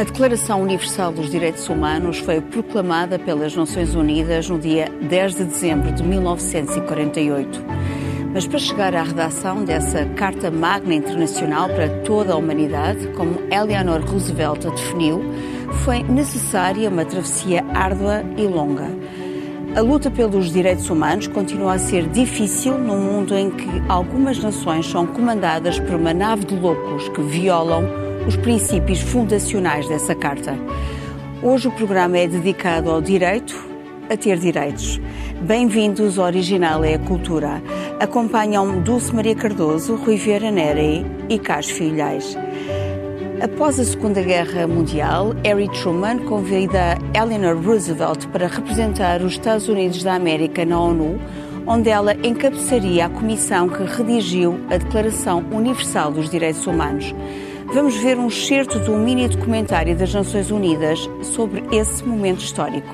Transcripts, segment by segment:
A Declaração Universal dos Direitos Humanos foi proclamada pelas Nações Unidas no dia 10 de dezembro de 1948. Mas para chegar à redação dessa Carta Magna Internacional para toda a humanidade, como Eleanor Roosevelt a definiu, foi necessária uma travessia árdua e longa. A luta pelos direitos humanos continua a ser difícil num mundo em que algumas nações são comandadas por uma nave de loucos que violam os princípios fundacionais dessa Carta. Hoje o programa é dedicado ao direito a ter direitos. Bem-vindos ao Original é a Cultura. Acompanham Dulce Maria Cardoso, Rui Vieira Neri e Cas Filhais. Após a Segunda Guerra Mundial, Harry Truman convida Eleanor Roosevelt para representar os Estados Unidos da América na ONU, onde ela encabeçaria a comissão que redigiu a Declaração Universal dos Direitos Humanos. Vamos ver um excerto do mini documentário das Nações Unidas sobre esse momento histórico.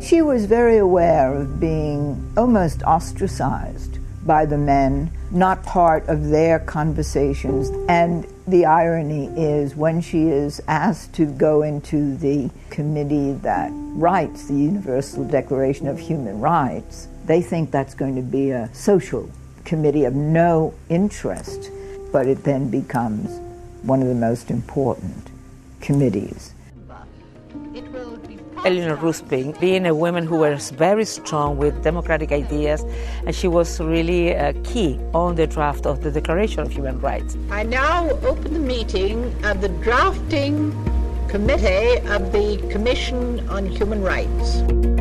She was very aware of being almost ostracized by the men, not part of their conversations. And the irony is when she is asked to go into the committee that writes the Universal Declaration of Human Rights, they think that's going to be a social committee of no interest, but it then becomes one of the most important committees. Eleanor Roosevelt, being a woman who was very strong with democratic ideas, and she was really a key on the draft of the Declaration of Human Rights. I now open the meeting of the drafting committee of the Commission on Human Rights.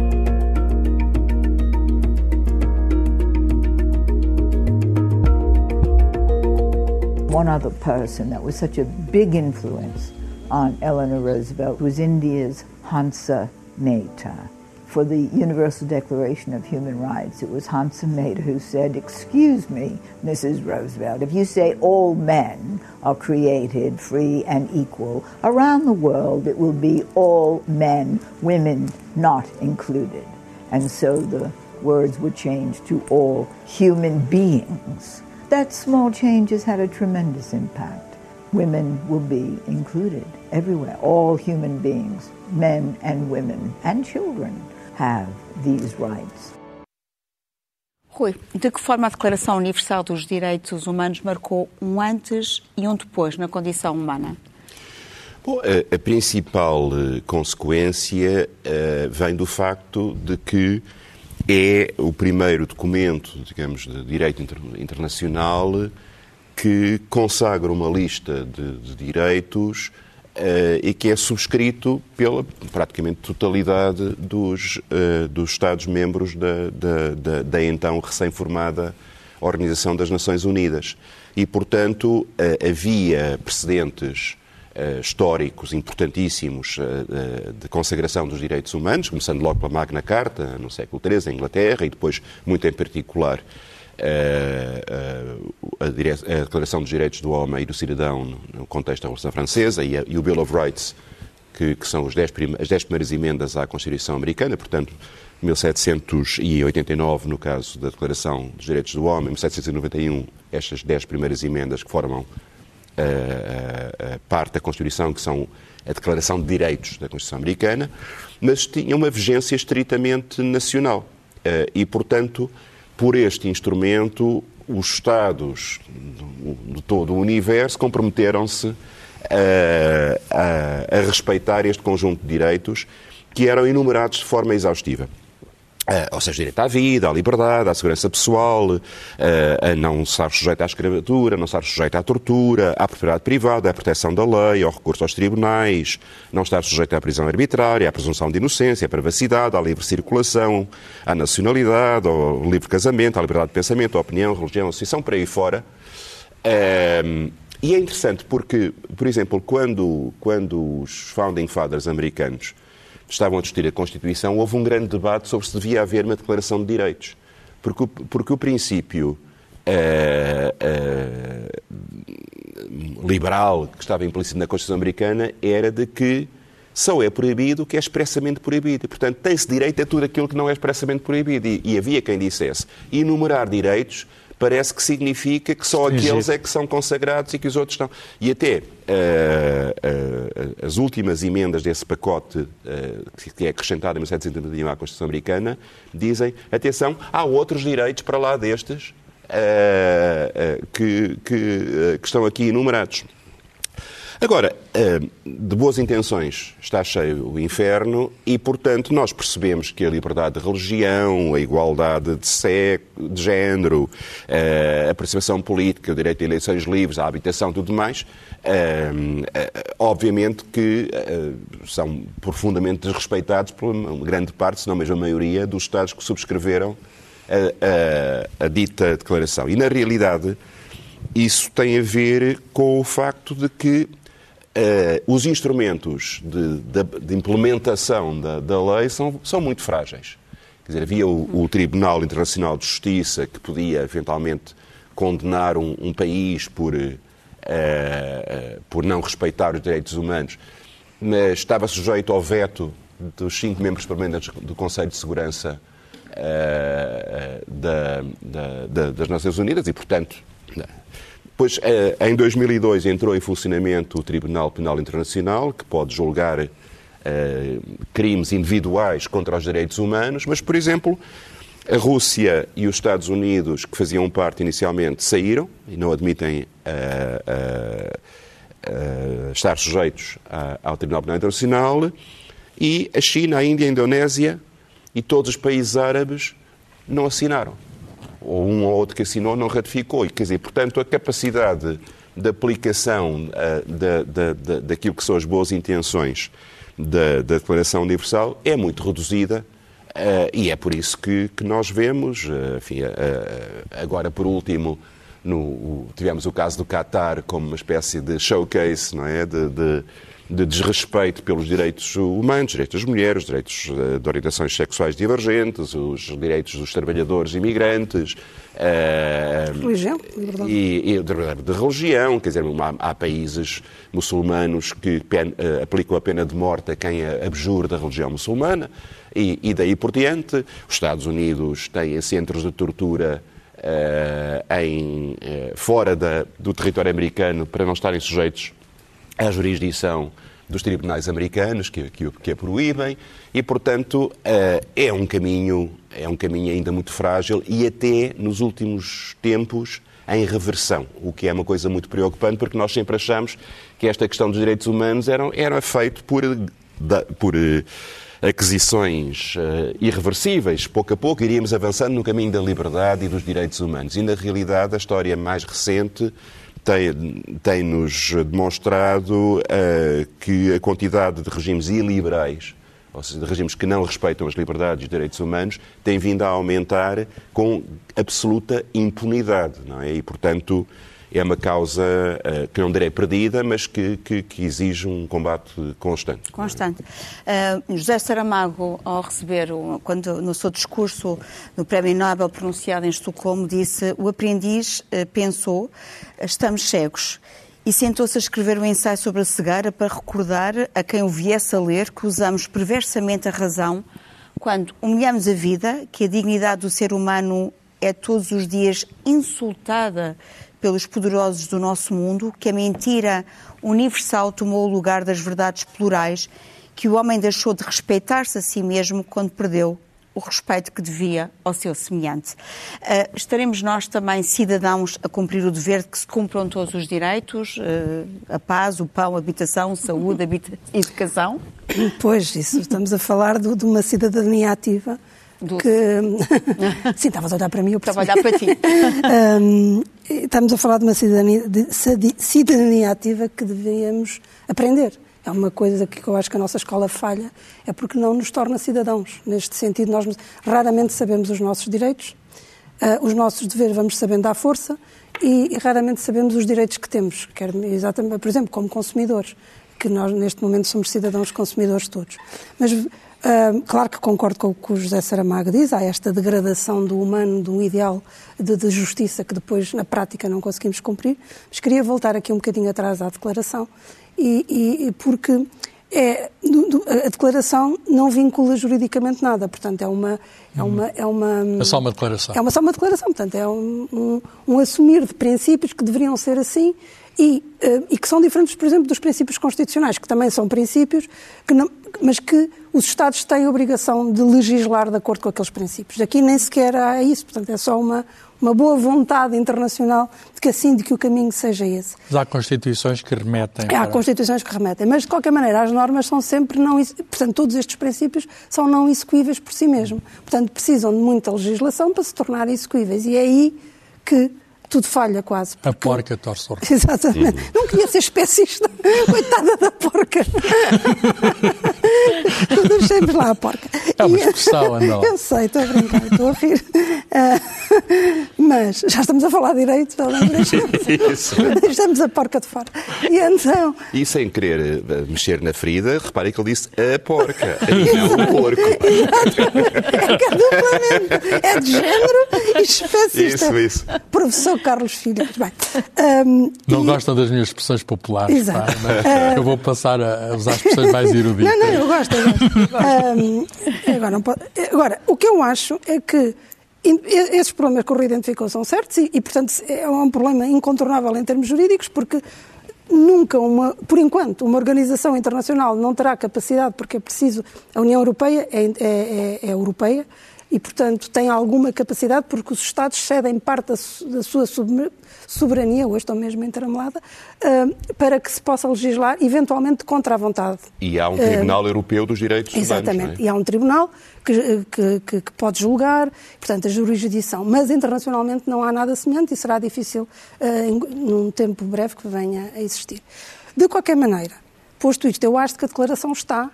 One other person that was such a big influence on Eleanor Roosevelt was India's Hansa Mehta. For the Universal Declaration of Human Rights, it was Hansa Mehta who said, Excuse me, Mrs. Roosevelt, if you say all men are created free and equal, around the world it will be all men, women not included. And so the words were changed to all human beings. That small change has had a tremendous impact. Women will be included everywhere. All human beings, men and women and children, have these rights. Rui, de que forma a Declaração Universal dos Direitos Humanos marcou um antes e um depois na condição humana? Bom, a, a principal uh, consequência uh, vem do facto de que é o primeiro documento, digamos, de direito inter internacional que consagra uma lista de, de direitos uh, e que é subscrito pela praticamente totalidade dos, uh, dos Estados-membros da, da, da, da, então recém-formada Organização das Nações Unidas. E, portanto, uh, havia precedentes históricos importantíssimos uh, de consagração dos direitos humanos, começando logo pela Magna Carta, no século XIII, em Inglaterra, e depois, muito em particular, a, Declaração dos Direitos do Homem e do Cidadão no contexto da Revolução Francesa e, o Bill of Rights, que, são dez as dez primeiras emendas à Constituição Americana, portanto, 1789, no caso da Declaração dos Direitos do Homem, 1791, estas dez primeiras emendas que formam a, a, parte da Constituição, que são a Declaração de Direitos da Constituição Americana, mas tinha uma vigência estritamente nacional. Eh, e, portanto, por este instrumento, os Estados de todo o universo comprometeram-se a, a, a respeitar este conjunto de direitos que eram enumerados de forma exaustiva. Uh, ou seja, direito à vida, à liberdade, à segurança pessoal, uh, a não estar sujeito à escravatura, não estar sujeito à tortura, à propriedade privada, à proteção da lei, ao recurso aos tribunais, não estar sujeito à prisão arbitrária, à presunção de inocência, à privacidade, à livre circulação, à nacionalidade, ao livre casamento, à liberdade de pensamento, à opinião, religião, associação, por aí fora. Uh, e é interessante porque, por exemplo, quando, quando os Founding Fathers americanos estavam a discutir a Constituição, houve um grande debate sobre se devia haver uma declaração de direitos. Porque, porque o princípio uh, uh, liberal que estava implícito na Constituição Americana era de que só é proibido o que é expressamente proibido. E, portanto, tem-se direito a tudo aquilo que não é expressamente proibido. E, e havia quem dissesse enumerar direitos parece que significa que só aqueles é que são consagrados e que os outros estão. E até uh, uh, as últimas emendas desse pacote, uh, que é acrescentado em 1771 à Constituição Americana, dizem: atenção, há outros direitos para lá destes que, que, que estão aqui enumerados. Agora, eh, de boas intenções está cheio o inferno e, portanto, nós percebemos que a liberdade de religião, a igualdade de sexo, de género, eh, a participação política, o direito a eleições livres, a habitação tudo mais, eh, obviamente que são profundamente desrespeitados por uma grande parte, se não mesmo a maioria, dos Estados que subscreveram a, a, a dita declaração. E, na realidade, isso tem a ver com o facto de que Uh, os instrumentos de, de, de implementação da, da, lei são, são muito frágeis. Quer dizer, havia o, o, Tribunal Internacional de Justiça que podia eventualmente condenar um, um país por, uh, uh, por não respeitar os direitos humanos, mas estava sujeito ao veto dos cinco membros permanentes do Conselho de Segurança da, da, das Nações Unidas e, portanto, Eh, em 2002 entrou em funcionamento o Tribunal Penal Internacional, que pode julgar uh, crimes individuais contra os direitos humanos, mas, por exemplo, a Rússia e os Estados Unidos, que faziam parte inicialmente, saíram e não admitem uh, estar sujeitos ao Tribunal Penal Internacional, e a China, a Índia, a Indonésia e todos os países árabes não assinaram ou um ou outro que assinou, não ratificou. E, quer dizer, portanto, a capacidade de aplicação uh, da, da, da, daquilo que são as boas intenções da, da Declaração Universal é muito reduzida uh, e é por isso que, que nós vemos, uh, enfim, agora por último, no, tivemos o caso do Qatar como uma espécie de showcase, não é, de, de de desrespeito pelos direitos humanos, direitos das mulheres, direitos eh, de orientações sexuais divergentes, os direitos dos trabalhadores imigrantes. Uh, religião, liberdade. E, e de, religião, quer dizer, há, há países muçulmanos que pen, uh, aplicam a pena de morte a quem abjure da religião muçulmana e, e daí por diante. Os Estados Unidos têm centros de tortura uh, em, fora da, do território americano para não estarem sujeitos à jurisdição dos tribunais americanos que, que, que a proíbem e, portanto, uh, é um caminho é um caminho ainda muito frágil e até nos últimos tempos em reversão, o que é uma coisa muito preocupante porque nós sempre achamos que esta questão dos direitos humanos era, era feito por, por aquisições uh, irreversíveis. Pouco a pouco iríamos avançando no caminho da liberdade e dos direitos humanos. E, na realidade, a história mais recente tem-nos tem demonstrado uh, que a quantidade de regimes iliberais, ou seja, de regimes que não respeitam as liberdades e os direitos humanos, tem vindo a aumentar com absoluta impunidade. Não é? E, portanto, é uma causa uh, que não direi perdida, mas que, que, que, exige um combate constante. Constante. Uh, José Saramago, ao receber, quando no seu discurso no Prémio Nobel pronunciado em Estocolmo, disse: O aprendiz uh, pensou, estamos cegos. E sentou-se a escrever um ensaio sobre a cegueira para recordar a quem o viesse a ler que usamos perversamente a razão quando humilhamos a vida, que a dignidade do ser humano é todos os dias insultada pelos poderosos do nosso mundo, que a mentira universal tomou o lugar das verdades plurais, que o homem deixou de respeitar-se a si mesmo quando perdeu o respeito que devia ao seu semelhante. Uh, estaremos nós também, cidadãos, a cumprir o dever de que se cumpram todos os direitos, uh, a paz, o pão, a habitação, saúde, habita educação? Pois, isso, estamos a falar de, de uma cidadania ativa que... Sim, estavas a olhar para mim, eu Estava a olhar para ti. um, estamos a falar de uma cidadania, de cidadania ativa que devíamos aprender. É uma coisa que eu acho que a nossa escola falha, é porque não nos torna cidadãos. Neste sentido, nós raramente sabemos os nossos direitos, uh, os nossos deveres vamos sabendo à força e, e, raramente sabemos os direitos que temos, quer, exatamente, por exemplo, como consumidores, que nós neste momento somos cidadãos consumidores todos. Mas Uh, claro que concordo com o que o José Saramago diz, há esta degradação do humano, de um ideal de, de, justiça que depois, na prática, não conseguimos cumprir. Mas queria voltar aqui um bocadinho atrás à declaração, e, e, porque é, a declaração não vincula juridicamente nada, portanto é uma é uma é uma é só uma declaração. é uma só uma declaração, portanto é um, um, um assumir de princípios que deveriam ser assim e, uh, e que são diferentes, por exemplo, dos princípios constitucionais, que também são princípios, que não, mas que os Estados têm a obrigação de legislar de acordo com aqueles princípios. Aqui nem sequer há isso, portanto é só uma, uma boa vontade internacional de que assim, de que o caminho seja esse. Mas há constituições que remetem. Há constituições que remetem, mas de qualquer maneira as normas são sempre não, portanto todos estes princípios são não execuíveis por si mesmo. Portanto precisam de muita legislação para se tornarem execuíveis e é aí que tudo falha quase. Porque... A porca torce o Exatamente. Sim. Não queria ser especista. Coitada da porca. Deixemos lá a porca. É uma expressão, Andal. Eu sei, estou a brincar, estou a rir. Uh, mas já estamos a falar direito, então deixamos, deixamos a porca de fora. E então... E sem querer eh, mexer na ferida, reparem que ele disse a porca, e não o porco. Exatamente. É que é duplamente. É de género e especista. Isso, isso. Professor Carlos Filho. Bem, um, não e... gostam das minhas expressões populares, Exato. Pá, mas uh... eu vou passar a usar expressões mais eruditas. Não, não, eu gosto. Eu gosto. um, agora, pode... agora, o que eu acho é que esses problemas que o Rui identificou são certos e, e, portanto, é um problema incontornável em termos jurídicos, porque nunca uma, por enquanto, uma organização internacional não terá capacidade, porque é preciso, a União Europeia é, é, é, é europeia, e, portanto, tem alguma capacidade, porque os Estados cedem parte da, sua soberania, hoje estou mesmo entramulada, uh, para que se possa legislar, eventualmente, contra a vontade. E há um Tribunal uh, Europeu dos Direitos Humanos. Exatamente, é? e há um tribunal que, que, que, que, pode julgar, portanto, a jurisdição. Mas, internacionalmente, não há nada semelhante e será difícil, uh, num tempo breve, que venha a existir. De qualquer maneira, posto isto, eu acho que a declaração está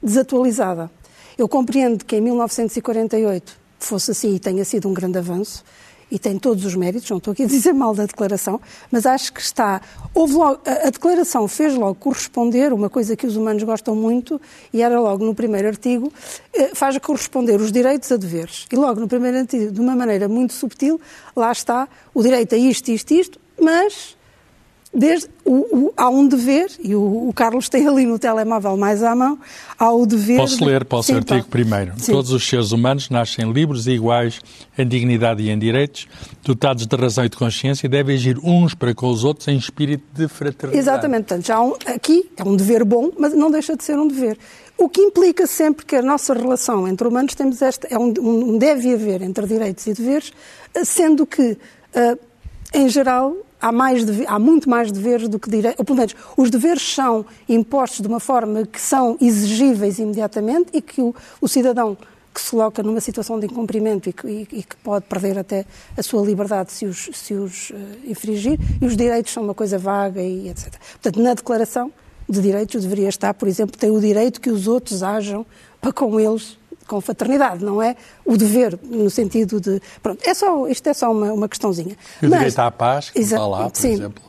desatualizada. Eu compreendo que em 1948 fosse assim e tenha sido um grande avanço, e tem todos os méritos, não estou aqui a dizer mal da declaração, mas acho que está. Houve logo, a, a, declaração fez logo corresponder, uma coisa que os humanos gostam muito, e era logo no primeiro artigo, eh, faz corresponder os direitos a deveres. E logo no primeiro artigo, de uma maneira muito subtil, lá está o direito a isto, isto, isto, mas Desde, o, o, há um dever, e o, o, Carlos tem ali no telemóvel mais à mão, há o dever. Posso ler, posso Sim, artigo primeiro. Sim. Todos os seres humanos nascem livres e iguais em dignidade e em direitos, dotados de razão e de consciência, e devem agir uns para com os outros em espírito de fraternidade. Exatamente, portanto, já um, aqui é um dever bom, mas não deixa de ser um dever. O que implica sempre que a nossa relação entre humanos temos esta, é um, um deve haver entre direitos e deveres, sendo que, uh, em geral, há, mais há muito mais deveres do que direitos, ou pelo menos os deveres são impostos de uma forma que são exigíveis imediatamente e que o, o cidadão que se coloca numa situação de incumprimento e que, e, e que, pode perder até a sua liberdade se os, se os uh, infringir, e os direitos são uma coisa vaga e etc. Portanto, na declaração de direitos deveria estar, por exemplo, tem o direito que os outros ajam para com eles com fraternidade, não é o dever, no sentido de. Pronto, é só, isto é só uma, uma questãozinha. E o Mas, direito à paz, que está lá, por sim, exemplo.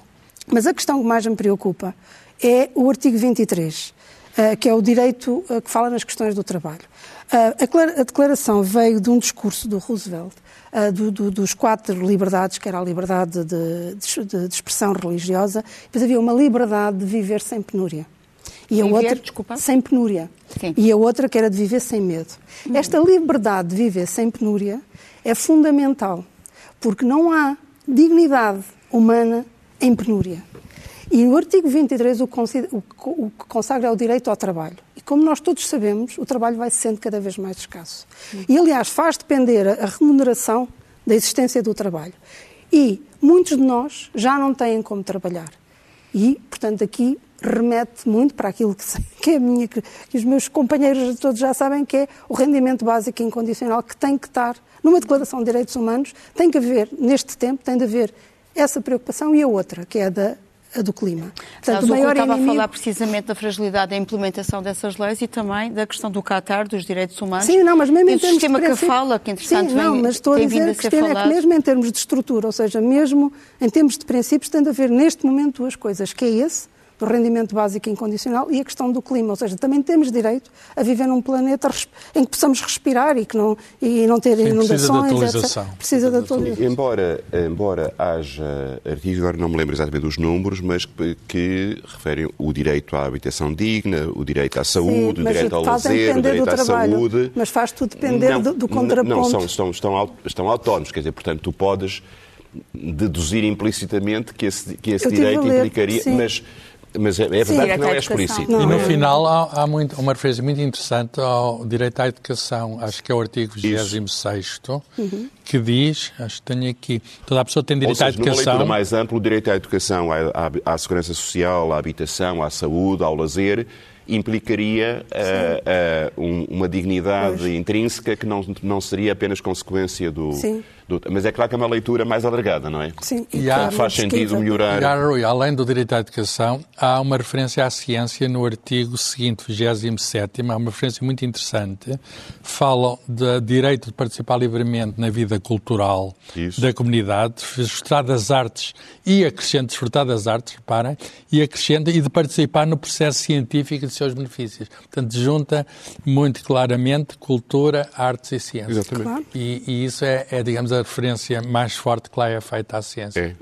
Mas a questão que mais me preocupa é o artigo 23, eh, que é o direito eh, que fala nas questões do trabalho. Eh, a declaração veio de um discurso do Roosevelt, do, do, dos quatro liberdades, que era a liberdade de, de, de expressão religiosa, depois havia uma liberdade de viver sem penúria. E a outra, sem penúria. Sim. E a outra que era de viver sem medo. Hum. Esta liberdade de viver sem penúria é fundamental, porque não há dignidade humana em penúria. E o artigo 23 o, o, que consagra é o direito ao trabalho. E como nós todos sabemos, o trabalho vai sendo cada vez mais escasso. Hum. E, aliás, faz depender a remuneração da existência do trabalho. E muitos de nós já não têm como trabalhar. E, portanto, aqui remete muito para aquilo que, que é minha, que, que os meus companheiros todos já sabem, que é o rendimento básico e incondicional que tem que estar numa declaração de direitos humanos, tem que haver, neste tempo, tem de haver essa preocupação e a outra, que é a da a do clima. Portanto, o maior estava inimigo... a falar precisamente da fragilidade da implementação dessas leis e também da questão do Qatar, dos direitos humanos. Sim, não, mas mesmo em termos sistema de princípio... que fala, que entretanto Sim, não, mas estou a dizer a que, é que mesmo em termos de estrutura, ou seja, mesmo em termos de princípios, tem de haver neste momento duas coisas, que é esse, do rendimento básico incondicional e a questão do clima, ou seja, também temos direito a viver num planeta em que possamos respirar e que não e não ter Sim, inundações, precisa de atualização. Etc. Precisa de atualização. Embora, embora haja artigos, agora não me lembro exatamente dos números, mas que, que referem o direito à habitação digna, o direito à saúde, Sim, o direito ao lazer, o direito à trabalho, saúde. Mas faz tudo depender Não, do, do contraponto. Não, são, estão, estão, estão autónomos, quer dizer, portanto, tu podes deduzir implicitamente que esse, que esse direito ler, implicaria, sim. mas, mas é, é verdade que não é explícito. E no é. final há, há muito- uma referência muito interessante ao direito à educação, acho que é o artigo 26 que diz, acho que tenho aqui, toda a pessoa tem Ou direito seja, à numa educação. mais ampla, o direito à educação, à, à- à segurança social, à habitação, à saúde, ao lazer, implicaria ah, ah, um- uma dignidade Pois. intrínseca que não, não seria apenas consequência do, Sim. Do- Mas é claro que é uma leitura mais alargada, não é? Sim, E há- Faz sentido melhorar. Gary Rui, além do direito à educação, há uma referência à ciência no artigo seguinte, 27, há uma referência muito interessante. Falam do direito de participar livremente na vida cultural Isso. da comunidade, desfrutar das artes e acrescenta desfrutar das artes, reparem, e acrescenta e de participar no processo científico e de seus benefícios. Portanto, junta muito claramente cultura, artes e ciência. Exatamente. Claro. E, e isso é, é, digamos, a referência mais forte que lá é feita à ciência. É.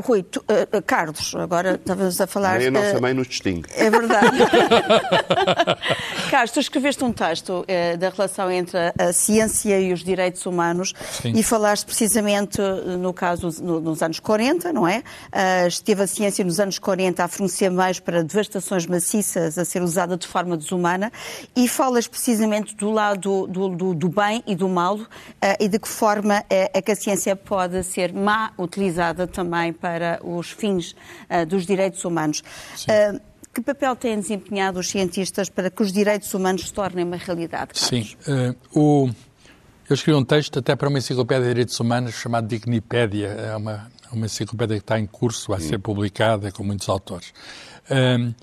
Rui, tu- eh, Carlos, agora estavas a falar. Nem a nossa eh, mãe nos distingue. É verdade. Carlos, tu escreveste um texto da relação entre a, a ciência e os direitos humanos Sim. e falaste precisamente no caso no- nos anos 40, não é? Esteve a ciência nos anos 40 a fornecer meios para devastações maciças a ser usada de forma desumana e falas precisamente do lado do, do- do bem e do mal e de que forma é, é que a ciência pode ser má utilizada também para os fins ah, dos direitos humanos. Ah, que papel têm desempenhado os cientistas para que os direitos humanos se tornem uma realidade? Carlos? Sim. eh, o, eu escrevi um texto até para uma enciclopédia de direitos humanos chamada Dignipédia. É uma, uma enciclopédia que está em curso, vai ser publicada com muitos autores. Um,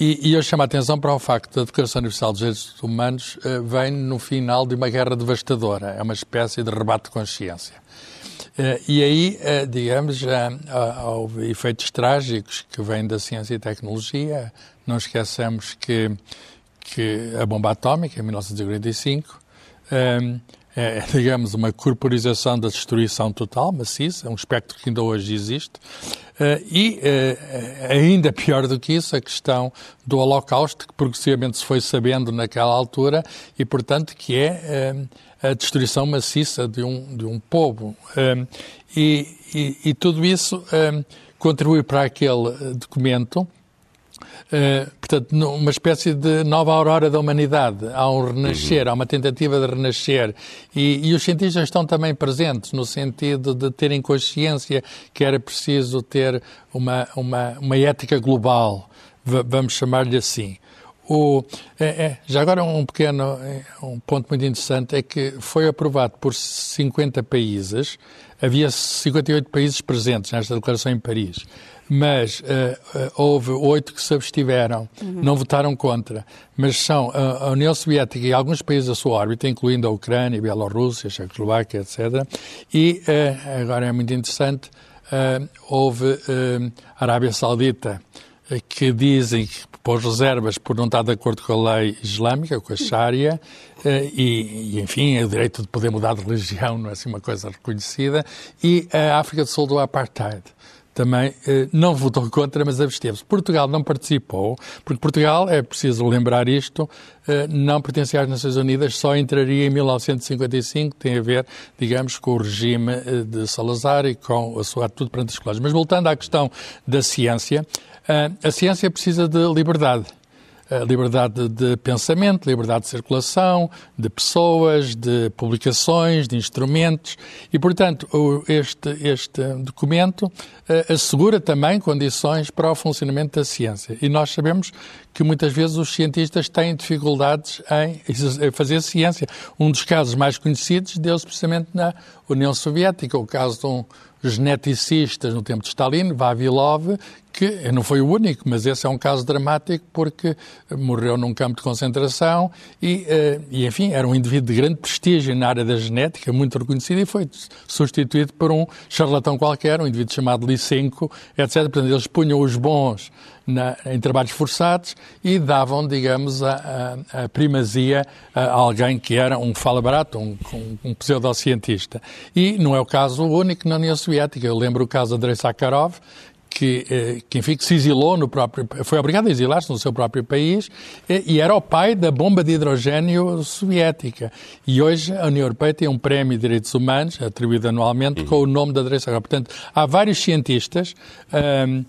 e, e eu chamo a atenção para o facto da Declaração Universal dos Direitos Humanos eh, vem no final de uma guerra devastadora. É uma espécie de rebate de consciência. Eh, e aí, eh, digamos, há- houve efeitos trágicos que vêm da ciência e tecnologia. Não esqueçamos que, que a bomba atómica, em 1945, eh, é, digamos, uma corporização da destruição total, maciça, um espectro que ainda hoje existe. Eh, e, ainda pior do que isso, a questão do Holocausto, que progressivamente se foi sabendo naquela altura e, portanto, que é eh, a destruição maciça de um, de um povo. Eh, e, e, e tudo isso eh, contribui para aquele eh, documento Uh, portanto, uma espécie de nova aurora da humanidade. Há um renascer, há uma tentativa de renascer. E, e, os cientistas estão também presentes no sentido de terem consciência que era preciso ter uma, uma, uma ética global, vamos chamar-lhe assim. O, é, é, já agora um pequeno um ponto muito interessante é que foi aprovado por 50 países, havia 58 países presentes nesta declaração em Paris, mas uh, uh, houve oito que se abstiveram, uhum. não votaram contra, mas são a, União Soviética e alguns países da sua órbita, incluindo a Ucrânia, a Bielorrússia, a Checoslováquia, etc. E, uh, agora é muito interessante, houve a Arábia Saudita, que dizem que pôs reservas por não estar de acordo com a lei islâmica, com a Sharia, e, e, enfim, o direito de poder mudar de religião não é assim uma coisa reconhecida, e a África do Sul do Apartheid também eh, não votou contra, mas absteve-se. Portugal não participou, porque Portugal, é preciso lembrar isto, eh, não pertencia às Nações Unidas, só entraria em 1955, tem a ver, digamos, com o regime eh, de Salazar e com a sua atitude perante as colónias. Mas voltando à questão da ciência, eh, a ciência precisa de liberdade. Liberdade de pensamento, liberdade de circulação, de pessoas, de publicações, de instrumentos e, portanto, este, este documento assegura também condições para o funcionamento da ciência. E nós sabemos que muitas vezes os cientistas têm dificuldades em fazer ciência. Um dos casos mais conhecidos deu-se precisamente na União Soviética, o caso de um geneticista no tempo de Stalin, Vavilov, que não foi o único, mas esse é um caso dramático porque morreu num campo de concentração e, eh, e, enfim, era um indivíduo de grande prestígio na área da genética, muito reconhecido, e foi substituído por um charlatão qualquer, um indivíduo chamado Lysenko, etc. Portanto, eles punham os bons na, em trabalhos forçados e davam, digamos, a, a, a, primazia a alguém que era um fala barato, um, um, um pseudocientista. E não é o caso único na União Soviética. Eu lembro o caso de Andrei Sakharov, que, eh, que, enfim, que se exilou no próprio, foi obrigado a exilar-se no seu próprio país e era o pai da bomba de hidrogênio soviética. E hoje a União Europeia tem um prémio de direitos humanos, atribuído anualmente, com o nome da Sakharov. Portanto, há vários cientistas um,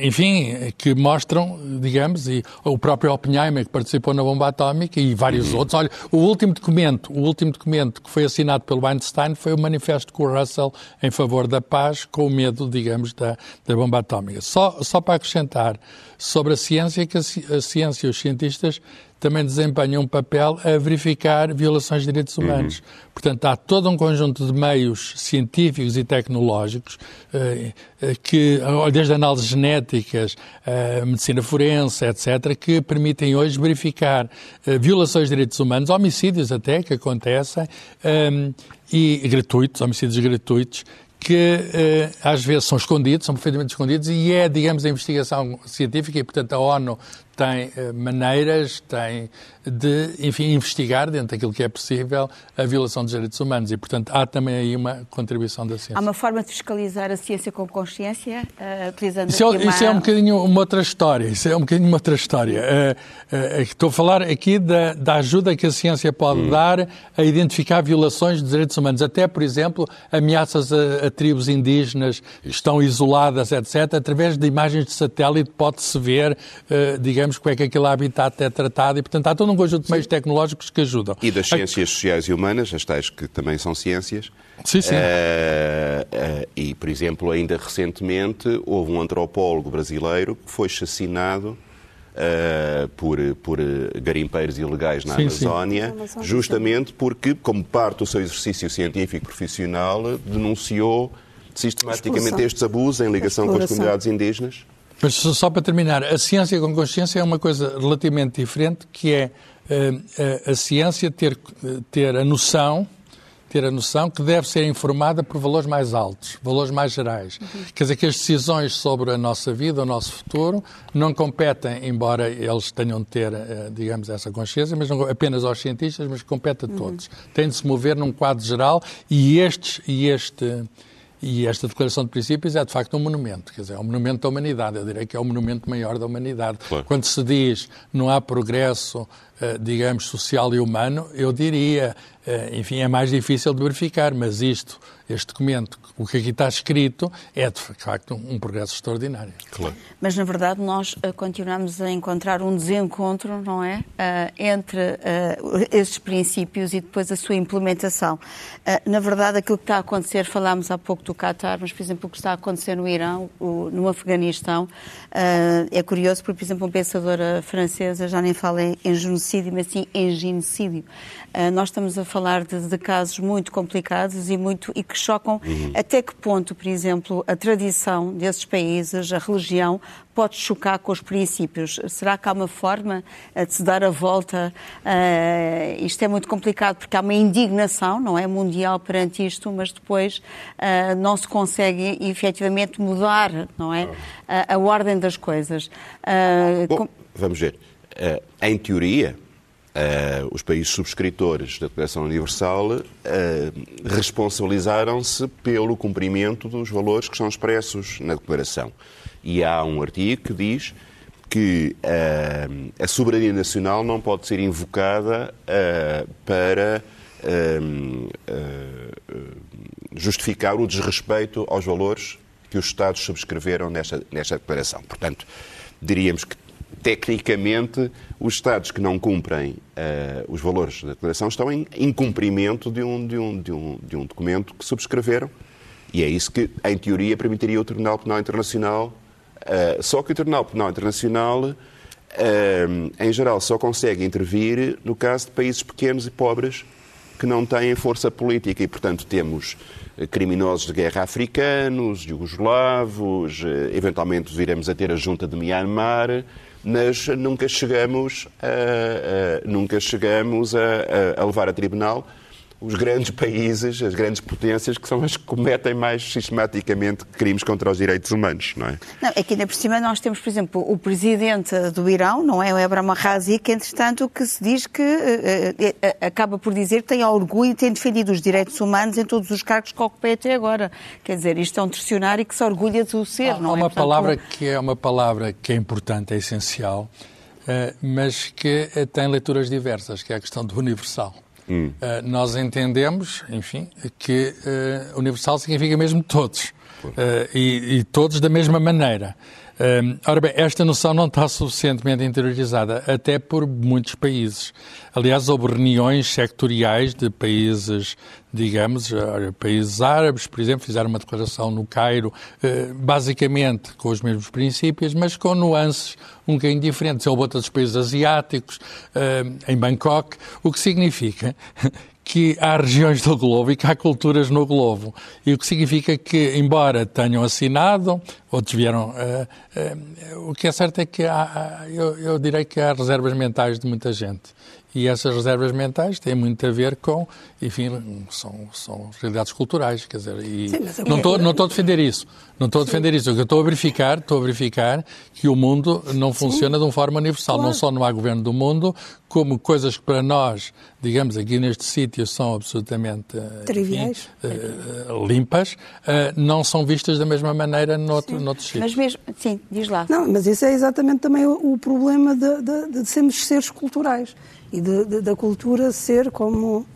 enfim, que mostram, digamos, e o próprio Oppenheimer que participou na bomba atómica e vários uhum. outros. Olha, o último documento, o último documento que foi assinado pelo Einstein foi o manifesto com o Russell em favor da paz, com o medo, digamos, da, da bomba atómica. Só, só para acrescentar sobre a ciência, que a, a ciência e os cientistas também desempenham um papel a verificar violações de direitos humanos. Uhum. Portanto, há todo um conjunto de meios científicos e tecnológicos eh, eh que, desde análises genéticas, eh, medicina forense, etc., que permitem hoje verificar eh, violações de direitos humanos, homicídios até que acontecem, eh, e gratuitos, homicídios gratuitos, que eh, às vezes são escondidos, são perfeitamente escondidos, e é, digamos, a investigação científica, e portanto a ONU tem eh, maneiras, tem de, enfim, investigar dentro daquilo que é possível a violação dos direitos humanos e, portanto, há também aí uma contribuição da ciência. Há uma forma de fiscalizar a ciência com consciência, uh, utilizando isso, é, uma... isso é um bocadinho uma outra história, isso é um bocadinho uma outra história. Uh, uh, estou a falar aqui da, da, ajuda que a ciência pode hum. dar a identificar violações dos direitos humanos, até, por exemplo, ameaças a, a tribos indígenas estão isoladas, etc., através de imagens de satélite pode-se ver, digamos, sabemos como é que aquele habitat é tratado e, portanto, há todo um conjunto de meios tecnológicos que ajudam. E das ciências sociais e humanas, as tais que também são ciências. Sim, sim. Uh, uh, e, por exemplo, ainda recentemente houve um antropólogo brasileiro que foi assassinado Uh, por, por garimpeiros ilegais na sim, Amazónia, sim. justamente porque, como parte do seu exercício científico profissional, denunciou sistematicamente estes abusos em ligação com as comunidades indígenas. Mas só para terminar, a ciência com consciência é uma coisa relativamente diferente, que é uh, a, a ciência ter, ter a noção ter a noção que deve ser informada por valores mais altos, valores mais gerais. Uhum. Quer dizer que as decisões sobre a nossa vida, o nosso futuro, não competem, embora eles tenham de ter, eh, digamos, essa consciência, mas não apenas aos cientistas, mas compete a uhum. todos. Uhum. Tem de se mover num quadro geral e, estes, e este e esta declaração de princípios é, de facto, um monumento, quer dizer, é um monumento da humanidade, eu diria que é o monumento maior da humanidade. Claro. Quando se diz não há progresso, eh, digamos, social e humano, eu diria, enfim, é mais difícil de verificar, mas isto este documento, o que aqui está escrito, é de facto um progresso extraordinário. Claro. Mas, na verdade, nós uh, continuamos a encontrar um desencontro, não é? Uh, entre uh, estes princípios e depois a sua implementação. na verdade, aquilo que está a acontecer, falámos há pouco do Qatar, mas, por exemplo, o que está a acontecer no Irão, o, no Afeganistão, é curioso, porque, por exemplo, uma pensadora francesa já nem fala em, em genocídio, mas sim em genocídio. nós estamos a falar de, de, casos muito complicados e, muito, e que chocam. Uhum. Até que ponto, por exemplo, a tradição desses países, a religião, pode chocar com os princípios? Será que há uma forma eh, de se dar a volta? Uh, isto é muito complicado porque há uma indignação, não é, mundial perante isto, mas depois uh, não se consegue efetivamente mudar, não é, a, a ordem das coisas. Uh, Bom, com... vamos ver. em teoria, Uh, os países subscritores da Declaração Universal uh, responsabilizaram-se pelo cumprimento dos valores que são expressos na Declaração. E há um artigo que diz que uh, a soberania nacional não pode ser invocada para justificar o desrespeito aos valores que os Estados subscreveram nesta, nesta declaração. Portanto, diríamos que tecnicamente, os Estados que não cumprem uh, os valores da declaração estão em incumprimento de um, de, um, de, um, de um documento que subscreveram. E é isso que, em teoria, permitiria o Tribunal Penal Internacional. Uh, só que o Tribunal Penal Internacional, uh, em geral, só consegue intervir no caso de países pequenos e pobres que não têm força política e, portanto, temos criminosos de guerra africanos, jugoslavos, eventualmente viremos a ter a junta de Myanmar, mas nunca chegamos a, a nunca chegamos a, a, levar a tribunal os grandes países, as grandes potências, que são as que cometem mais sistematicamente crimes contra os direitos humanos, não é? Não, é que ainda por cima nós temos, por exemplo, o presidente do Irão, não é? O Ebrahim Razi, que entretanto que se diz que uh, uh, acaba por dizer que tem orgulho e tem defendido os direitos humanos em todos os cargos que ocupei até agora. Quer dizer, isto é um tercionário que se orgulha de o ser, há, não há é? uma Portanto, palavra que é uma palavra que é importante, é essencial, uh, mas que tem leituras diversas, que é a questão do universal. Hum. Uh, nós entendemos, enfim, que uh, universal significa mesmo todos. Uh, e, e, todos da mesma maneira. Ora bem, esta noção não está suficientemente interiorizada, até por muitos países. Aliás, houve reuniões sectoriais de países, digamos, países árabes, por exemplo, fizeram uma declaração no Cairo, basicamente com os mesmos princípios, mas com nuances um bocadinho diferentes. Houve outros países asiáticos, em Bangkok, o que significa que há regiões do globo e que há culturas no globo. E o que significa que, embora tenham assinado, outros vieram. Uh, uh, o que é certo é que há, eu, eu direi que há reservas mentais de muita gente. E essas reservas mentais têm muito a ver com, enfim, são, são realidades culturais, quer dizer, e Sim, não estou não estou a defender isso, não estou a defender isso, o que eu estou a verificar, estou a verificar que o mundo não funciona Sim. de uma forma universal, claro. não só não há governo do mundo, como coisas que para nós, digamos, aqui neste sítio são absolutamente eh, triviais, enfim, uh, limpas, uh, não são vistas da mesma maneira noutro, noutros sítios. Mas mesmo, sim, diz lá. Não, mas isso é exatamente também o, o problema de, de, de sermos seres culturais e de, de, da cultura ser como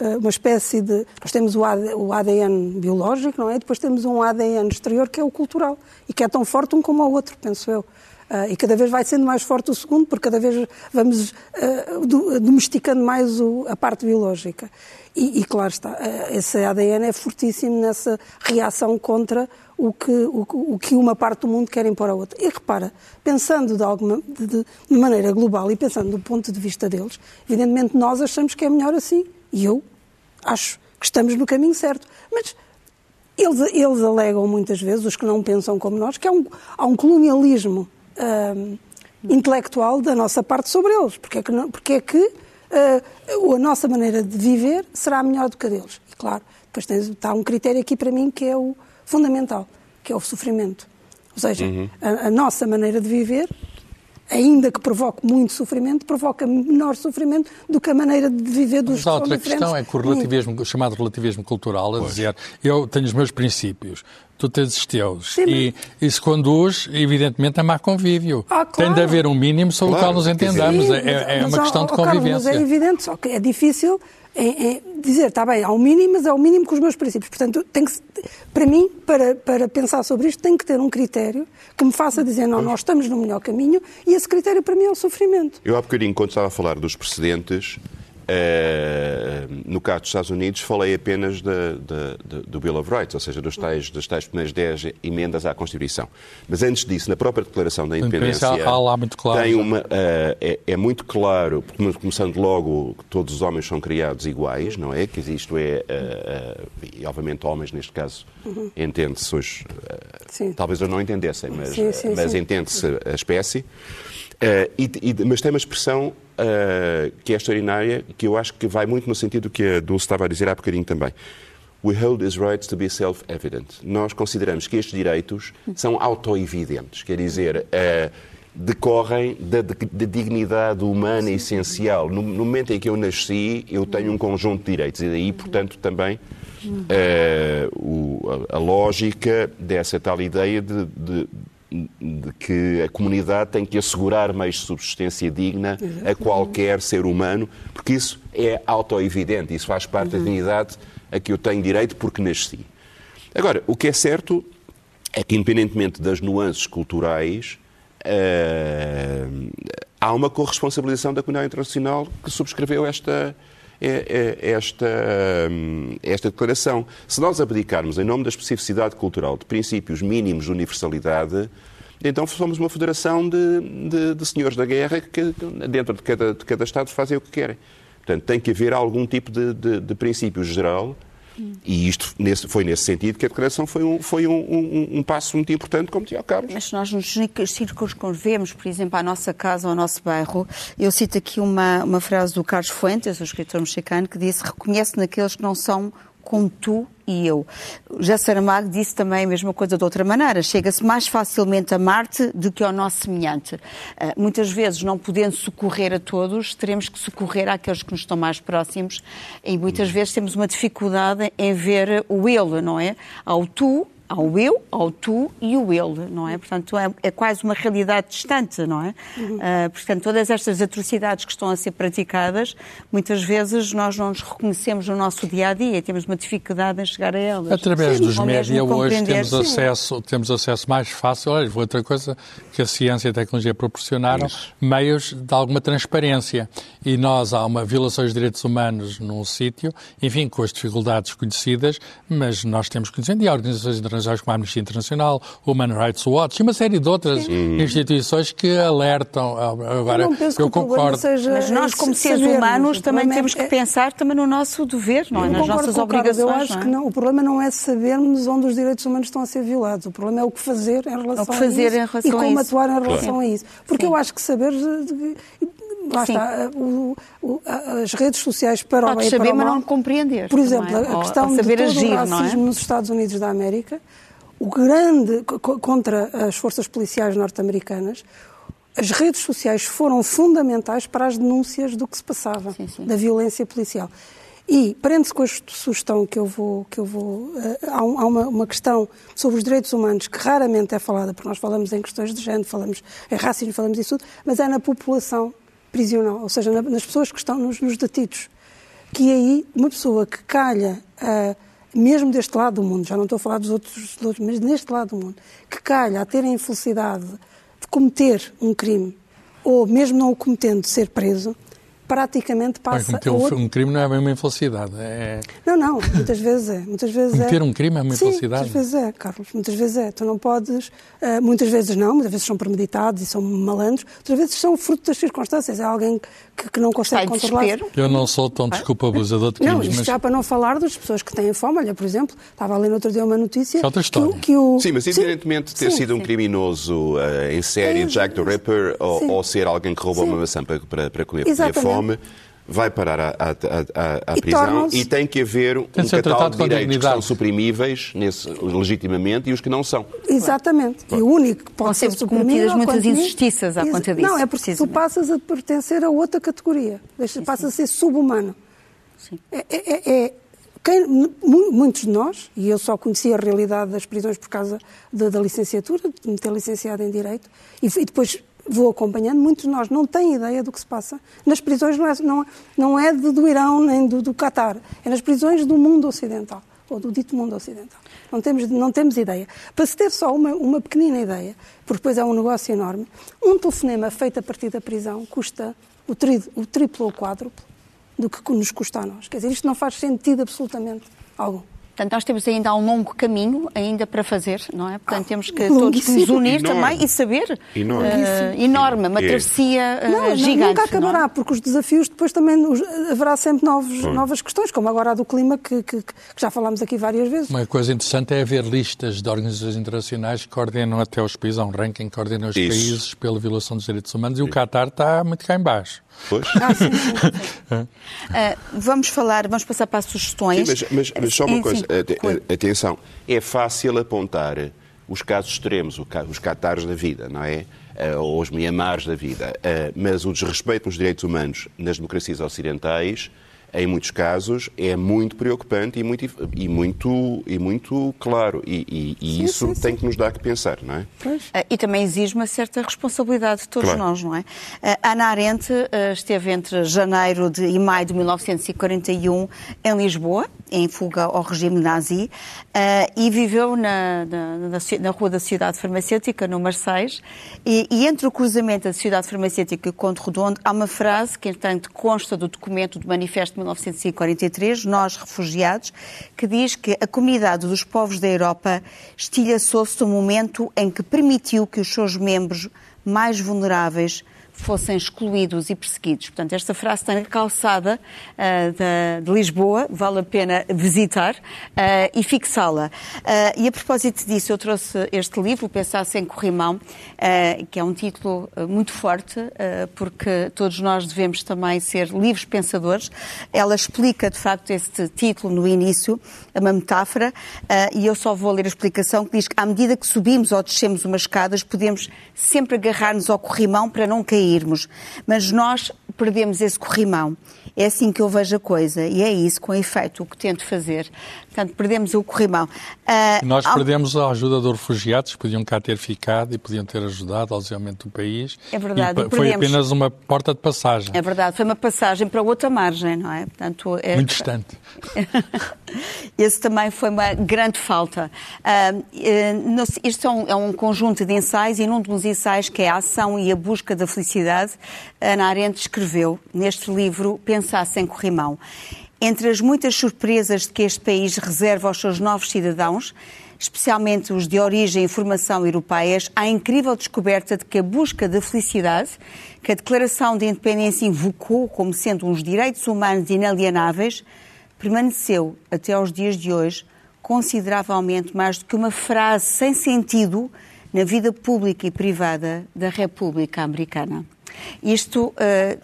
uma espécie de. Nós temos o, AD, o ADN biológico, não é? Depois temos um ADN exterior que é o cultural e que é tão forte um como o outro, penso eu. Uh, e cada vez vai sendo mais forte o segundo, porque cada vez vamos uh, domesticando mais o, a parte biológica. E, e claro está, uh, esse ADN é fortíssimo nessa reação contra o que, o, o, que uma parte do mundo quer impor à outra. E repara, pensando de, alguma, de, de, de maneira global e pensando do ponto de vista deles, evidentemente nós achamos que é melhor assim. E eu acho que estamos no caminho certo. Mas eles, eles alegam muitas vezes, os que não pensam como nós, que há um, há um colonialismo uh, intelectual da nossa parte sobre eles. Porque é que, porque é que uh, a nossa maneira de viver será melhor do que a deles. E claro, depois tens, está um critério aqui para mim que é o fundamental, que é o sofrimento. Ou seja, uhum. a, a, nossa maneira de viver, ainda que provoque muito sofrimento, provoca menor sofrimento do que a maneira de viver dos Mas a outra questão é que o relativismo, o chamado relativismo cultural, a pois. dizer, eu tenho os meus princípios, tu tens os teus. Sim, e isso conduz, evidentemente, a má convívio. Ah, claro. Tem de haver um mínimo sobre claro. o qual nos entendamos. Sim, é, é uma questão de convivência. Carlos, mas é evidente, só que é difícil é, é dizer, está bem, um mínimo, mas é o mínimo com os meus princípios. Portanto, tem que, para mim, para, para pensar sobre isto, tem que ter um critério que me faça dizer, não, nós estamos no melhor caminho, e esse critério para mim é o sofrimento. Eu há bocadinho, quando estava a falar dos precedentes, Uh, no caso dos Estados Unidos, falei apenas de, de, de, do Bill of Rights, ou seja, dos tais, das tais primeiras 10 emendas à Constituição. Mas antes disso, na própria Declaração da Independência, há lá muito claro, tem uma, uh, é, é, muito claro, começando logo que todos os homens são criados iguais, não é? Que isto é, uh, e obviamente homens, neste caso, uhum. entende-se hoje, talvez eu não entendessem, mas, mas entende-se a espécie. E, e, mas tem uma expressão uh, que é extraordinária, que eu acho que vai muito no sentido que a Dulce estava a dizer há bocadinho também. We hold these rights to be self-evident. Nós consideramos que estes direitos são auto-evidentes, quer dizer, uh, decorrem da, da, dignidade humana essencial. No, no, momento em que eu nasci, eu tenho um conjunto de direitos e daí, portanto, também uh, o, a, a, lógica dessa tal ideia de, de de que a comunidade tem que assegurar meios de subsistência digna a qualquer ser humano, porque isso é auto-evidente, isso faz parte uhum. da dignidade a que eu tenho direito porque nasci. Agora, o que é certo é que, independentemente das nuances culturais, uh, há uma corresponsabilização da comunidade internacional que subscreveu esta, esta, hum, esta declaração. Se nós abdicarmos, em nome da especificidade cultural, de princípios mínimos de universalidade, então somos uma federação de, de, de senhores da guerra que, dentro de cada, de cada Estado, fazem o que querem. Portanto, tem que haver algum tipo de, de, de princípio geral e isto nesse, foi nesse sentido que a declaração foi, um, foi um, um, um passo muito importante, como dizia o Carlos. Mas nós nos circunscrevemos, por exemplo, à nossa casa, ao nosso bairro, eu cito aqui uma, uma frase do Carlos Fuentes, o escritor mexicano, que disse: reconhece naqueles que não são como tu e eu. Já Saramago disse também a mesma coisa de outra maneira. Chega-se mais facilmente a Marte do que ao nosso semelhante. Uh, muitas vezes, não podendo socorrer a todos, teremos que socorrer àqueles que nos estão mais próximos e muitas vezes temos uma dificuldade em ver o ele, não é? Ao tu ao eu, ao tu e o ele, não é? Portanto, é, é quase uma realidade distante, não é? Uhum. Uh, portanto, todas estas atrocidades que estão a ser praticadas, muitas vezes nós não nos reconhecemos no nosso dia a dia, temos uma dificuldade em chegar a elas. Através Sim, dos médias hoje temos acesso, temos acesso mais fácil, olha, outra coisa que a ciência e a tecnologia proporcionaram, Isso. meios de alguma transparência. E nós há uma violação dos direitos humanos num sítio, enfim, com as dificuldades conhecidas, mas nós temos conhecimento e há organizações internacionais internacionais como a Amnistia Internacional, Human Rights Watch e uma série de outras Sim. instituições que alertam. Agora, eu, eu concordo. Seja, Mas nós, como seres sabermos, humanos, também é, temos que é, pensar também no nosso dever, não é? Nas nossas obrigações. Eu acho é? que não, o problema não é sabermos onde os direitos humanos estão a ser violados. O problema é o que fazer em relação, a, isso em relação e como atuar em relação claro. a isso. Porque Sim. eu acho que saber lá Sim. está, o, o, as redes sociais para o bem e para o mal. mas não compreender. Por exemplo, é? a questão de todo agir, o racismo é? nos Estados Unidos da América o grande contra as forças policiais norte-americanas, as redes sociais foram fundamentais para as denúncias do que se passava, sim, sim. da violência policial. E prende-se com a sugestão que eu vou. Que eu vou uh, há, uma, uma, questão sobre os direitos humanos que raramente é falada, porque nós falamos em questões de género, falamos em racismo, falamos disso tudo, mas é na população prisional, ou seja, na, nas pessoas que estão nos, nos detidos. Que aí, uma pessoa que calha. Uh, mesmo deste lado do mundo, já não estou a falar dos outros, dos outros mas neste lado do mundo, que calha a ter a infelicidade de cometer um crime, ou mesmo não o cometendo, ser preso, praticamente passa Bem, cometer outro... um crime não é bem uma infelicidade. É... Não, não, muitas vezes é. Muitas vezes cometer é. um crime é uma Sim, infelicidade? muitas vezes é, Carlos. Muitas vezes é. Tu não podes... Uh, muitas vezes não, muitas vezes são premeditados e são malandros. Outras vezes são fruto das circunstâncias. É alguém que, que não consegue controlar... Eu não sou tão desculpa abusador de crimes, Não, isto mas... já para não falar das pessoas que têm fome. Olha, por exemplo, estava a ler no outro dia uma notícia... É outra história. Que, que o... Sim, mas independentemente de ter sim, sido um criminoso uh, em série, é, Jack the Ripper, ou, ou, ser alguém que roubou uma maçã para, para, para comer, a fome vai parar à, à, à, prisão e, tem que haver um catálogo de direitos que são suprimíveis nesse, legitimamente e os que não são. Exatamente. E o único que pode ser suprimido... É muitas injustiças à conta disso. Não, é porque tu passas a pertencer a outra categoria. Deixa, passas a ser subhumano. Sim. É, é, é, é quem, muitos de nós, e eu só conhecia a realidade das prisões por causa da, da licenciatura, de me ter licenciado em Direito, e, e depois vou acompanhando, muitos de nós não têm ideia do que se passa. Nas prisões não é, não, não é do Irão nem do, do Qatar, é nas prisões do mundo ocidental, ou do dito mundo ocidental. Não temos, não temos ideia. Para se ter só uma, uma pequenina ideia, porque depois é um negócio enorme, um telefonema feito a partir da prisão custa o, tri, o triplo ou quádruplo do que nos custa a nós. Quer dizer, isto não faz sentido absolutamente algum. Portanto, nós temos ainda um longo caminho ainda para fazer, não é? Portanto, temos que todos nos unir enorme. também e saber. Enorme. Uh, enorme, uma é. travessia uh, não, gigante. Nunca acabará, não é? porque os desafios depois também haverá sempre novos, novas questões, como agora a do clima, que, que, que, já falámos aqui várias vezes. Uma coisa interessante é haver listas de organizações internacionais que coordenam até os países, há um ranking que coordena os Isso. países pela violação dos direitos humanos e o Qatar está muito cá em baixo. Pois. Ah, sim. uh, vamos falar, vamos passar para as sugestões. Sim, mas, mas, mas só uma coisa, atenção, é fácil apontar os casos extremos, os catares da vida, não é? Uh, ou os Mianmares da vida. Uh, mas o desrespeito nos direitos humanos nas democracias ocidentais em muitos casos, é muito preocupante e muito, e muito, e muito claro. E, e, e sim, isso sim, tem sim. que nos dar que pensar, não é? Pois. Ah, e também exige uma certa responsabilidade de todos claro. nós, não é? A Ana Arendt ah, esteve entre janeiro de, e maio de 1941 em Lisboa, em fuga ao regime nazi, e viveu na, na, na, Rua da Cidade Farmacêutica, no Marseilles, e, e, entre o cruzamento da Cidade Farmacêutica e Conde Redondo, há uma frase que, entretanto, consta do documento do Manifesto de 1943, Nós Refugiados, que diz que a comunidade dos povos da Europa estilhaçou-se no momento em que permitiu que os seus membros mais vulneráveis fossem excluídos e perseguidos. Portanto, esta frase está na calçada uh, de, de, Lisboa, vale a pena visitar uh, e fixá-la. Uh, e a propósito disso, eu trouxe este livro, Pensar Sem Corrimão, que é um título muito forte, porque todos nós devemos também ser livres pensadores. Ela explica, de facto, este título no início, é uma metáfora, e eu só vou ler a explicação que diz que à medida que subimos ou descemos umas escadas, podemos sempre agarrar-nos ao corrimão para não cair cairmos. Mas nós perdemos esse corrimão. É assim que eu vejo a coisa e é isso, com efeito, o que tento fazer. Portanto, perdemos o corrimão. Uh, nós perdemos a ajuda dos refugiados, que podiam cá ter ficado e podiam ter ajudado ao desenvolvimento do país. É verdade. E foi apenas uma porta de passagem. É verdade, foi uma passagem para outra margem, não é? Portanto, é... Muito distante. Esse também foi uma grande falta. Uh, isto é um, é um, conjunto de ensaios e num dos ensaios, que é a ação e a busca da felicidade, Ana Arendt escreveu neste livro Pensar sem corrimão. Entre as muitas surpresas que este país reserva aos seus novos cidadãos, especialmente os de origem e formação europeias, há a incrível descoberta de que a busca da felicidade, que a Declaração de Independência invocou como sendo uns direitos humanos inalienáveis, permaneceu até aos dias de hoje consideravelmente mais do que uma frase sem sentido na vida pública e privada da República Americana. Isto uh,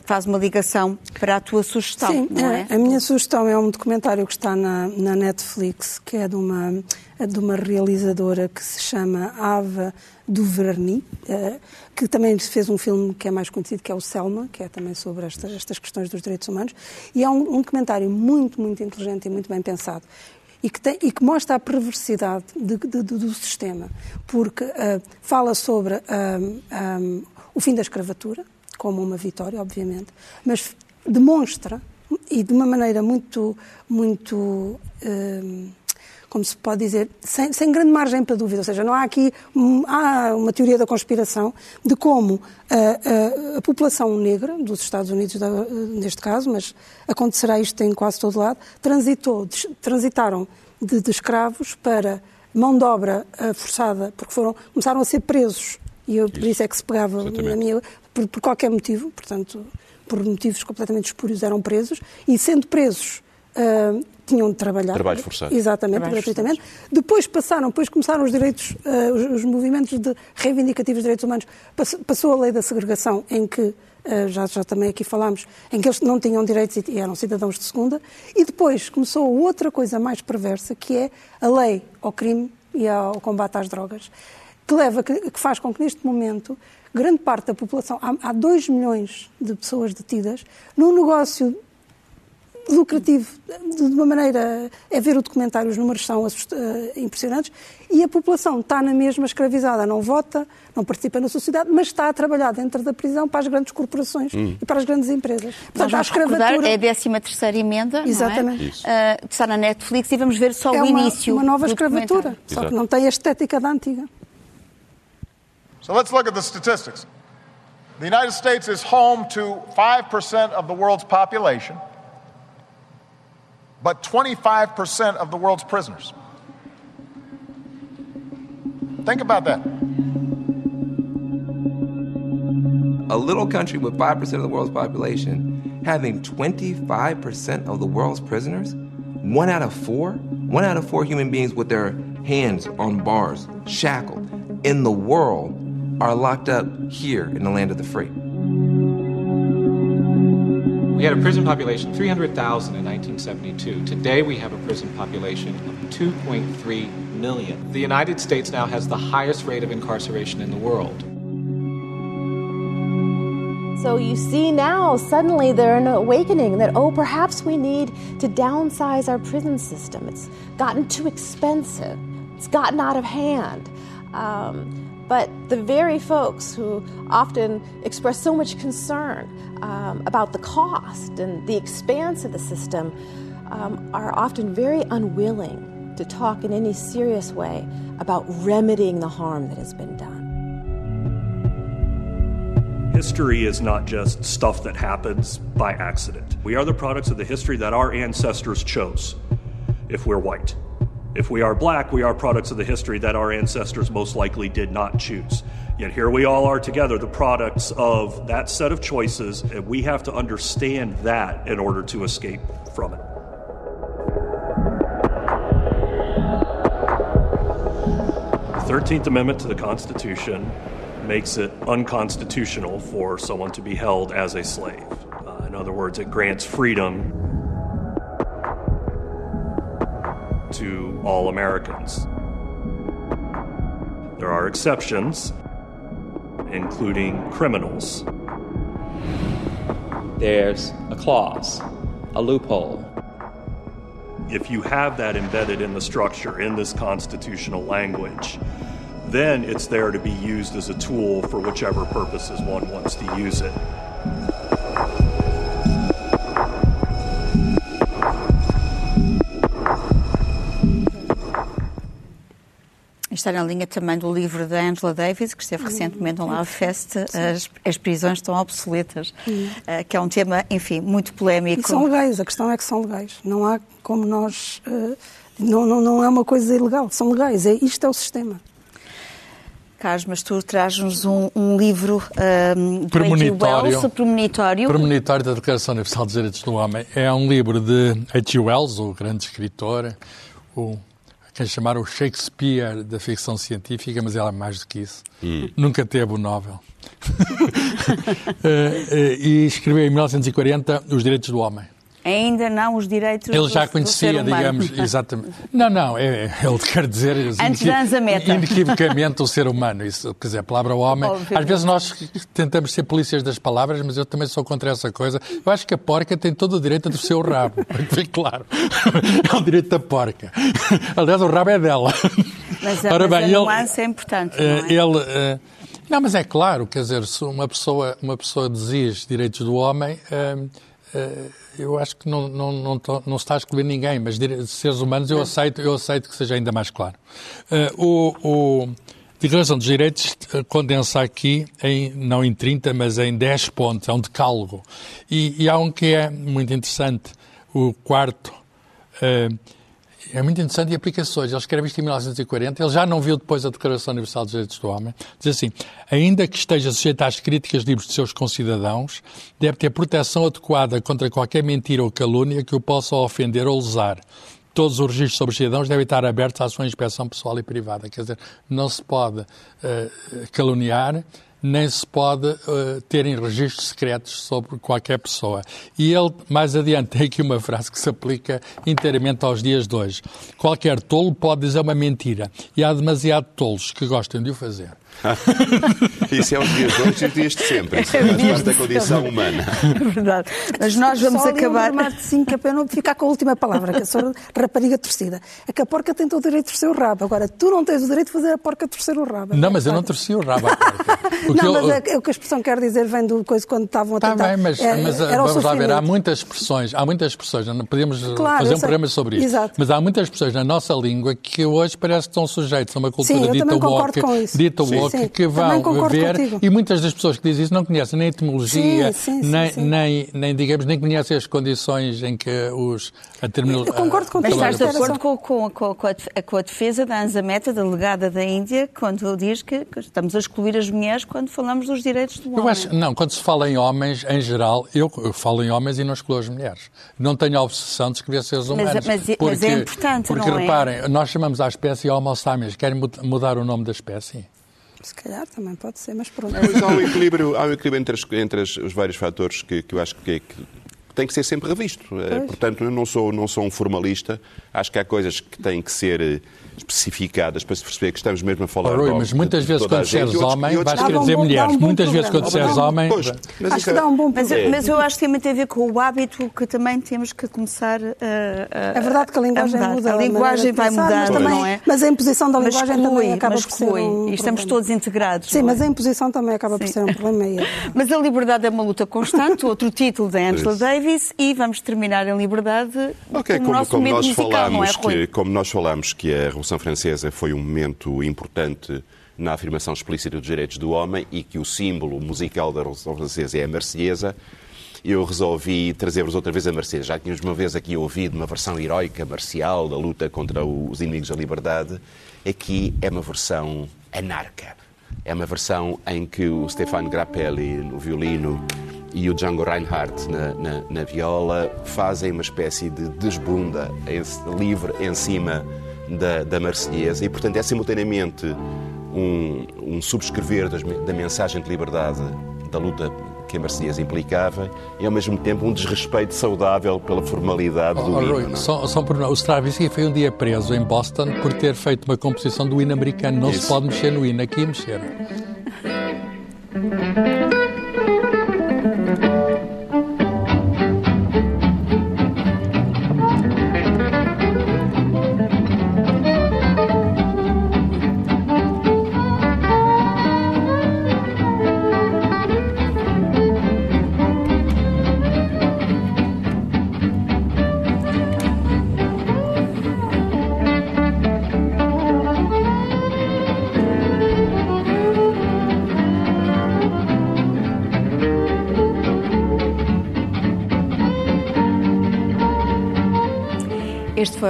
faz uma ligação para a tua sugestão, Sim, não é? A minha sugestão é um documentário que está na, na Netflix, que é de uma, de uma realizadora que se chama Ava Duvernay, uh, que também fez um filme que é mais conhecido, que é o Selma, que é também sobre esta, estas questões dos direitos humanos. E é um, um documentário muito, muito inteligente e muito bem pensado e que, tem, e que mostra a perversidade de, de, de, do sistema, porque uh, fala sobre um, o fim da escravatura, como uma vitória, obviamente, mas demonstra, e de uma maneira muito, muito hum, como se pode dizer, sem, sem, grande margem para dúvida. Ou seja, não há aqui há uma teoria da conspiração de como a, a, a população negra dos Estados Unidos, neste caso, mas acontecerá isto em quase todo lado, transitou, transitaram de, de escravos para mão de obra eh, forçada, porque foram, começaram a ser presos. E eu, por isso. é que se pegava na minha, por, por, qualquer motivo, portanto, por motivos completamente espúrios, eram presos, e sendo presos, uh, tinham de trabalhar. Trabalho forçado. Exatamente, Trabalho gratuitamente. Forçado. Depois passaram, depois começaram os direitos, uh, os, os, movimentos de reivindicativos de direitos humanos, passou a lei da segregação, em que Uh, já, já também aqui falámos, em que eles não tinham direitos e eram cidadãos de segunda, e depois começou outra coisa mais perversa, que é a lei ao crime e ao combate às drogas, que leva, que, faz com que neste momento grande parte da população, há, 2 milhões de pessoas detidas, num negócio lucrativo, de uma maneira, é ver o documentário, os números são uh, impressionantes, e a população está na mesma escravizada, não vota, não participa na sociedade, mas está a trabalhar dentro da prisão para as grandes corporações hum. e para as grandes empresas. Portanto, a escravatura... é a 13 terceira emenda, Exatamente. É? Uh, está na Netflix e vamos ver só é o uma, início uma nova escravatura, só que não tem a estética da antiga. So let's look at the statistics. The United States is home to 5% of the world's population, but 25% of the world's prisoners. Think about that. A little country with 5% of the world's population having 25% of the world's prisoners? One out of four? One out of four human beings with their hands on bars, shackled, in the world are locked up here in the land of the free. We had a prison population 300,000 in 1972. Today we have a prison population of 2.3 million. The United States now has the highest rate of incarceration in the world. So you see now, suddenly they're an awakening that, oh, perhaps we need to downsize our prison system. It's gotten too expensive, it's gotten out of hand. Um, but the very folks who often express so much concern um, about the cost and the expanse of the system um, are often very unwilling to talk in any serious way about remedying the harm that has been done. History is not just stuff that happens by accident. We are the products of the history that our ancestors chose, if we're white. If we are black, we are products of the history that our ancestors most likely did not choose. Yet here we all are together, the products of that set of choices, and we have to understand that in order to escape from it. The 13th Amendment to the Constitution makes it unconstitutional for someone to be held as a slave. Uh, in other words, it grants freedom to all Americans. There are exceptions, including criminals. There's a clause, a loophole. If you have that embedded in the structure, in this constitutional language, then it's there to be used as a tool for whichever purposes one wants to use it. Está na linha também do livro da Angela Davis, que esteve recentemente no Love Fest, as, as prisões estão obsoletas, uh, que é um tema, enfim, muito polémico. E são legais, a questão é que são legais. Não há como nós. Uh, não, não, não é uma coisa ilegal, são legais. É, isto é o sistema. Carlos, mas tu trazes um, um livro um, do premonitório, Wells, premonitório. premonitório da Declaração Universal dos Direitos do Homem. É um livro de H.G. Wells, o grande escritor, o chamar o Shakespeare da ficção científica, mas ela é mais do que isso. Hum. Nunca teve o Nobel. e escreveu em 1940 Os Direitos do Homem. Ainda não os direitos Ele já do, conhecia, do digamos, exatamente. Não, não, é, ele quer dizer Antes Anzameta. inequivocamente o ser humano. Isso, quer dizer, a palavra homem. Obviamente. Às vezes nós tentamos ser polícias das palavras, mas eu também sou contra essa coisa. Eu acho que a porca tem todo o direito a torcer o rabo, para que fique claro. É o direito da porca. Aliás, o rabo é dela. Mas, a- Ora mas bem, a ele- nuance é importante, não Eh, é? Ele. eh, Não, mas é claro, quer dizer, se uma pessoa, uma pessoa diz direitos do homem, eh, eh, eu acho que não, não, não, to- não se está a excluir ninguém, mas dire- seres humanos eu aceito, eu aceito que seja ainda mais claro. Eh, o, o Declaração dos Direitos eh, condensa aqui, em, não em 30, mas em 10 pontos, é um decálogo. E, e há um que é muito interessante, o quarto. eh, é muito interessante e aplicações. Ele escreve isto em 1940, ele já não viu depois a Declaração Universal dos Direitos do Homem. Diz assim, ainda que esteja sujeito às críticas livres de seus concidadãos, deve ter proteção adequada contra qualquer mentira ou calúnia que o possa ofender ou lesar. Todos os registros sobre os cidadãos devem estar abertos à sua inspeção pessoal e privada. Quer dizer, não se pode eh, caluniar, nem se pode eh, terem registros secretos sobre qualquer pessoa. E ele, mais adiante, tem aqui uma frase que se aplica inteiramente aos dias de hoje. Qualquer tolo pode dizer uma mentira, e há demasiado tolos que gostem de o fazer. Isso é os dias de hoje e os dias de sempre. Isso faz parte da condição humana. É verdade. Mas nós vamos Só um acabar. remate de cinco, que é para eu não ficar com a última palavra, que eu sou rapariga torcida. É que a porca tem todo o direito de torcer o rabo. Agora, tu não tens o direito de fazer a porca torcer o rabo. Não, mas eu não torci o rabo à que Não, eu- mas é, é o que a expressão quer dizer vem do coisa quando estavam a Está tentar. bem, mas, é, mas, era o vamos lá ver, há muitas expressões, há muitas expressões, não podemos uh, Claro, fazer um sei. programa sobre isso, Exato. mas há muitas expressões na nossa língua que hoje parece que estão sujeitos a uma cultura Sim, eu dita também concordo woke, com isso. dita Sim, sim. que Também vão ver, contigo. e muitas das pessoas que dizem isso não conhecem nem a etimologia, Sim, sim, nem, sim. Nem, nem, digamos, nem conhecem as condições em que os, a terminologia... Eu concordo contigo. Mas estás de acordo com, com, com, com a com a defesa da Anzameta, delegada da Índia, quando diz que, que estamos a excluir as mulheres quando falamos dos direitos do homem? Eu acho, não, quando se fala em homens, em geral, eu, eu falo em homens e não excluo as mulheres. Não tenho a obsessão de escrever seres Mas- humanos. mas- mas é importante, Porque, não é? reparem, nós chamamos à espécie Homo sapiens. Querem mud- mudar o nome da espécie? Se calhar também pode ser, mas pronto. Mas há um equilíbrio, há um equilíbrio entre, as- entre as- os vários fatores que, que eu acho que, que tem que ser sempre revisto. Eh, Portanto, eu não sou, não sou um formalista. Acho que há coisas que têm que ser eh, especificadas para se perceber que estamos mesmo a falar Oh, Rui, de- mas muitas vezes a quando disseres homem outros vais querer um dizer bom- mulheres. um Muitas vezes quando disseres homem... Pois, mas Acho que é- dá um bom Mas, programa. mas eu acho que tem a ver com o hábito que também temos que começar a. a É verdade que a linguagem mudar. muda. A linguagem de vai pensar, mudar, mas, também, não é? mas a imposição da Mas linguagem exclui, também acaba mas por ser um E estamos problema. todos integrados. Sim, mas é? a imposição também acaba por Sim. ser um problema. Mas a liberdade é uma luta constante, outro título da Angela. Davis, e vamos terminar em liberdade Ok, com o como, nosso como momento nós musical, falámos é, que, como nós falámos que a Revolução Francesa foi um momento importante na afirmação explícita dos direitos do homem e que o símbolo musical da Revolução Francesa é a Marselhesa, eu resolvi trazer-vos outra vez a Mercedes. Já tínhamos uma vez aqui ouvido uma versão heroica, marcial, da luta contra os inimigos da liberdade. Aqui é uma versão anarca. É uma versão em que o Stefano Grappelli no violino e o Django Reinhardt na, na, na viola fazem uma espécie de desbunda livre em cima da, da Marselhesa e, portanto, é simultaneamente um, um subscrever das, da mensagem de liberdade da luta que a Marselhesa implicava e, ao mesmo tempo, um desrespeito saudável pela formalidade do oh, hino. Rui, só, só por, o Stravinsky foi um dia preso em Boston por ter feito uma composição do hino americano. Não Isso. se pode mexer no hino, aqui mexeram.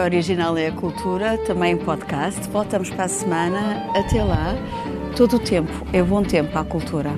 Original é a Cultura, também podcast. Voltamos para a semana. Até lá. Todo o tempo é bom tempo à cultura.